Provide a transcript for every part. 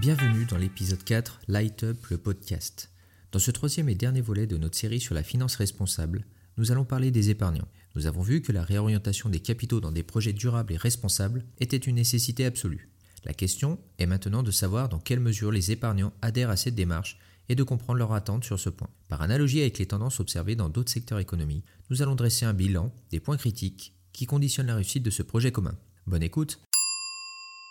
Bienvenue dans l'épisode 4 Light Up le podcast. Dans ce troisième et dernier volet de notre série sur la finance responsable, nous allons parler des épargnants. Nous avons vu que la réorientation des capitaux dans des projets durables et responsables était une nécessité absolue. La question est maintenant de savoir dans quelle mesure les épargnants adhèrent à cette démarche et de comprendre leurs attentes sur ce point. Par analogie avec les tendances observées dans d'autres secteurs économiques, nous allons dresser un bilan des points critiques qui conditionnent la réussite de ce projet commun. Bonne écoute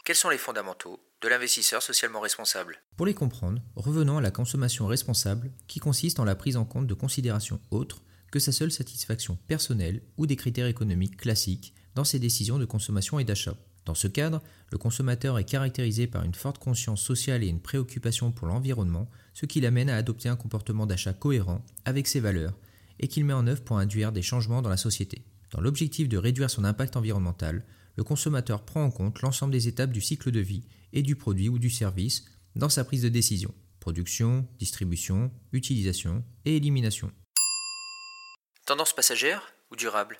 Quels sont les fondamentaux de l'investisseur socialement responsable? Pour les comprendre, revenons à la consommation responsable qui consiste en la prise en compte de considérations autres que sa seule satisfaction personnelle ou des critères économiques classiques dans ses décisions de consommation et d'achat. Dans ce cadre, le consommateur est caractérisé par une forte conscience sociale et une préoccupation pour l'environnement, ce qui l'amène à adopter un comportement d'achat cohérent avec ses valeurs et qu'il met en œuvre pour induire des changements dans la société. Dans l'objectif de réduire son impact environnemental, le consommateur prend en compte l'ensemble des étapes du cycle de vie et du produit ou du service dans sa prise de décision production, distribution, utilisation et élimination. Tendance passagère ou durable?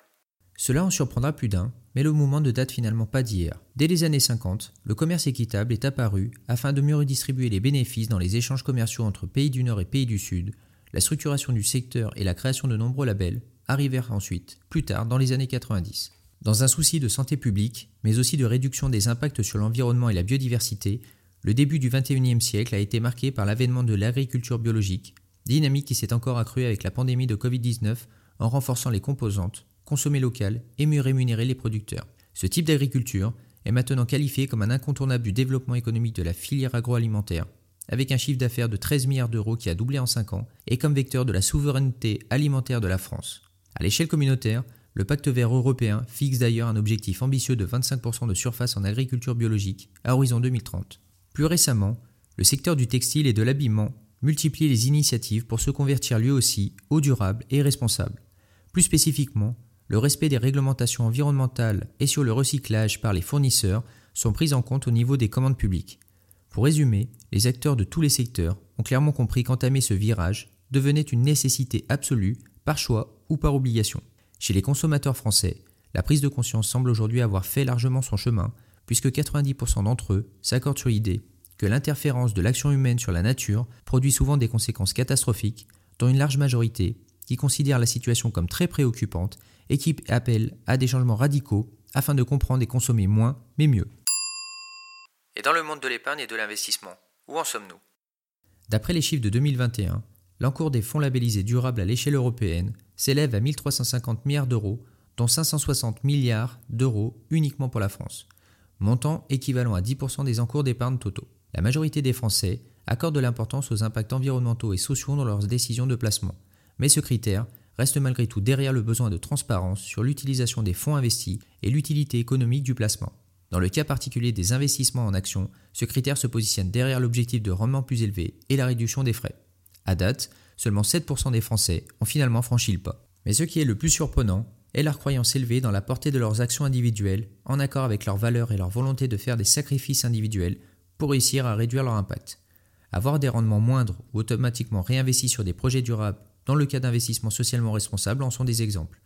Cela en surprendra plus d'un, mais le mouvement ne date finalement pas d'hier. Dès les années 50, le commerce équitable est apparu afin de mieux redistribuer les bénéfices dans les échanges commerciaux entre pays du Nord et pays du Sud. La structuration du secteur et la création de nombreux labels arrivèrent ensuite, plus tard dans les années 90. Dans un souci de santé publique, mais aussi de réduction des impacts sur l'environnement et la biodiversité, le début du XXIe siècle a été marqué par l'avènement de l'agriculture biologique, dynamique qui s'est encore accrue avec la pandémie de Covid-19 en renforçant les composantes, consommer local et mieux rémunérer les producteurs. Ce type d'agriculture est maintenant qualifié comme un incontournable du développement économique de la filière agroalimentaire, avec un chiffre d'affaires de 13 milliards d'euros qui a doublé en 5 ans, et comme vecteur de la souveraineté alimentaire de la France. À l'échelle communautaire, le pacte vert européen fixe d'ailleurs un objectif ambitieux de 25% de surface en agriculture biologique à horizon 2030. Plus récemment, le secteur du textile et de l'habillement multiplie les initiatives pour se convertir lui aussi au durable et responsable. Plus spécifiquement, le respect des réglementations environnementales et sur le recyclage par les fournisseurs sont pris en compte au niveau des commandes publiques. Pour résumer, les acteurs de tous les secteurs ont clairement compris qu'entamer ce virage devenait une nécessité absolue, par choix ou par obligation. Chez les consommateurs français, la prise de conscience semble aujourd'hui avoir fait largement son chemin, puisque 90% d'entre eux s'accordent sur l'idée que l'interférence de l'action humaine sur la nature produit souvent des conséquences catastrophiques, dont une large majorité qui considère la situation comme très préoccupante et qui appelle à des changements radicaux afin de comprendre et consommer moins, mais mieux. Et dans le monde de l'épargne et de l'investissement, où en sommes-nous? D'après les chiffres de 2021, l'encours des fonds labellisés durables à l'échelle européenne s'élève à 1350 milliards d'euros, dont 560 milliards d'euros uniquement pour la France, montant équivalent à 10% des encours d'épargne totaux. La majorité des Français accordent de l'importance aux impacts environnementaux et sociaux dans leurs décisions de placement, mais ce critère reste malgré tout derrière le besoin de transparence sur l'utilisation des fonds investis et l'utilité économique du placement. Dans le cas particulier des investissements en actions, ce critère se positionne derrière l'objectif de rendement plus élevé et la réduction des frais. À date, seulement 7% des Français ont finalement franchi le pas. Mais ce qui est le plus surprenant est leur croyance élevée dans la portée de leurs actions individuelles, en accord avec leurs valeurs et leur volonté de faire des sacrifices individuels pour réussir à réduire leur impact. Avoir des rendements moindres ou automatiquement réinvestis sur des projets durables dans le cas d'investissements socialement responsables en sont des exemples.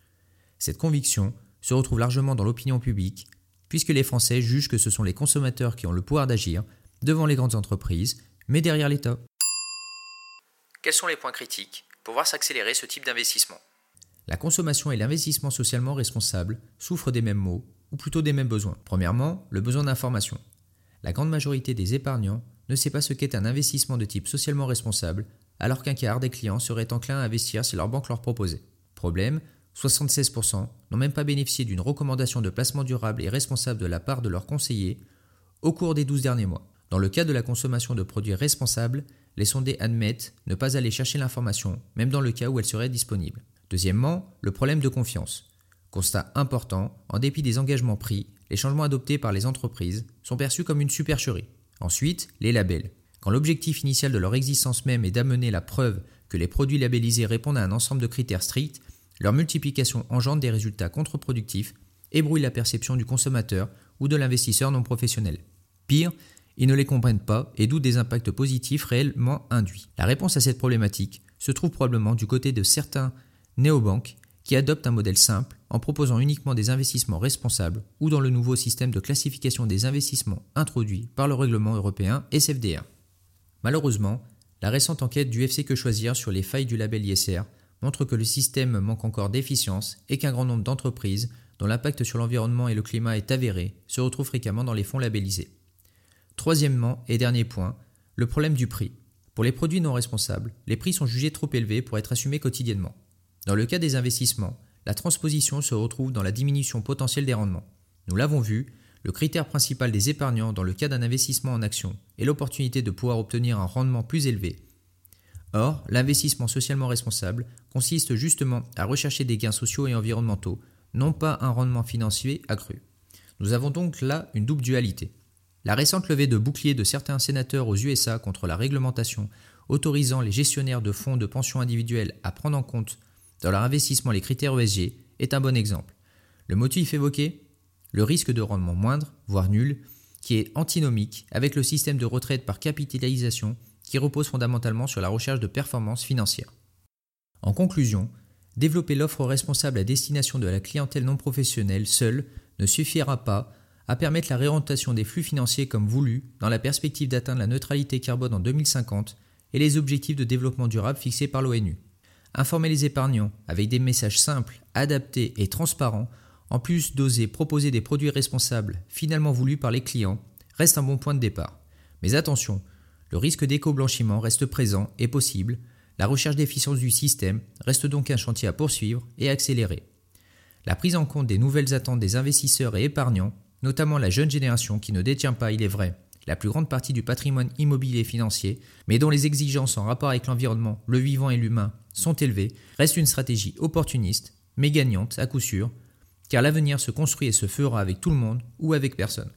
Cette conviction se retrouve largement dans l'opinion publique, puisque les Français jugent que ce sont les consommateurs qui ont le pouvoir d'agir devant les grandes entreprises, mais derrière l'État. Quels sont les points critiques pour voir s'accélérer ce type d'investissement? La consommation et l'investissement socialement responsable souffrent des mêmes maux, ou plutôt des mêmes besoins. Premièrement, le besoin d'information. La grande majorité des épargnants ne sait pas ce qu'est un investissement de type socialement responsable alors qu'un quart des clients seraient enclins à investir si leur banque leur proposait. Problème, 76% n'ont même pas bénéficié d'une recommandation de placement durable et responsable de la part de leurs conseillers au cours des 12 derniers mois. Dans le cas de la consommation de produits responsables, les sondés admettent ne pas aller chercher l'information, même dans le cas où elle serait disponible. Deuxièmement, le problème de confiance. Constat important, en dépit des engagements pris, les changements adoptés par les entreprises sont perçus comme une supercherie. Ensuite, les labels. Quand l'objectif initial de leur existence même est d'amener la preuve que les produits labellisés répondent à un ensemble de critères stricts, leur multiplication engendre des résultats contre-productifs et brouille la perception du consommateur ou de l'investisseur non professionnel. Pire, ils ne les comprennent pas et doutent des impacts positifs réellement induits. La réponse à cette problématique se trouve probablement du côté de certains néobanques qui adoptent un modèle simple en proposant uniquement des investissements responsables ou dans le nouveau système de classification des investissements introduit par le règlement européen SFDR. Malheureusement, la récente enquête du FC Que Choisir sur les failles du label ISR montre que le système manque encore d'efficience et qu'un grand nombre d'entreprises, dont l'impact sur l'environnement et le climat est avéré, se retrouvent fréquemment dans les fonds labellisés. Troisièmement et dernier point, le problème du prix. Pour les produits non responsables, les prix sont jugés trop élevés pour être assumés quotidiennement. Dans le cas des investissements, la transposition se retrouve dans la diminution potentielle des rendements. Nous l'avons vu, le critère principal des épargnants dans le cas d'un investissement en action est l'opportunité de pouvoir obtenir un rendement plus élevé. Or, l'investissement socialement responsable consiste justement à rechercher des gains sociaux et environnementaux, non pas un rendement financier accru. Nous avons donc là une double dualité. La récente levée de bouclier de certains sénateurs aux USA contre la réglementation autorisant les gestionnaires de fonds de pension individuels à prendre en compte dans leur investissement les critères ESG est un bon exemple. Le motif évoqué? Le risque de rendement moindre, voire nul, qui est antinomique avec le système de retraite par capitalisation qui repose fondamentalement sur la recherche de performance financière. En conclusion, développer l'offre responsable à destination de la clientèle non professionnelle seule ne suffira pas à permettre la réorientation des flux financiers comme voulu dans la perspective d'atteindre la neutralité carbone en 2050 et les objectifs de développement durable fixés par l'ONU. Informer les épargnants avec des messages simples, adaptés et transparents, en plus d'oser proposer des produits responsables finalement voulus par les clients, reste un bon point de départ. Mais attention, le risque d'éco-blanchiment reste présent et possible, la recherche d'efficience du système reste donc un chantier à poursuivre et accélérer. La prise en compte des nouvelles attentes des investisseurs et épargnants, notamment la jeune génération qui ne détient pas, il est vrai, la plus grande partie du patrimoine immobilier financier, mais dont les exigences en rapport avec l'environnement, le vivant et l'humain sont élevées, reste une stratégie opportuniste, mais gagnante à coup sûr, car l'avenir se construit et se fera avec tout le monde ou avec personne.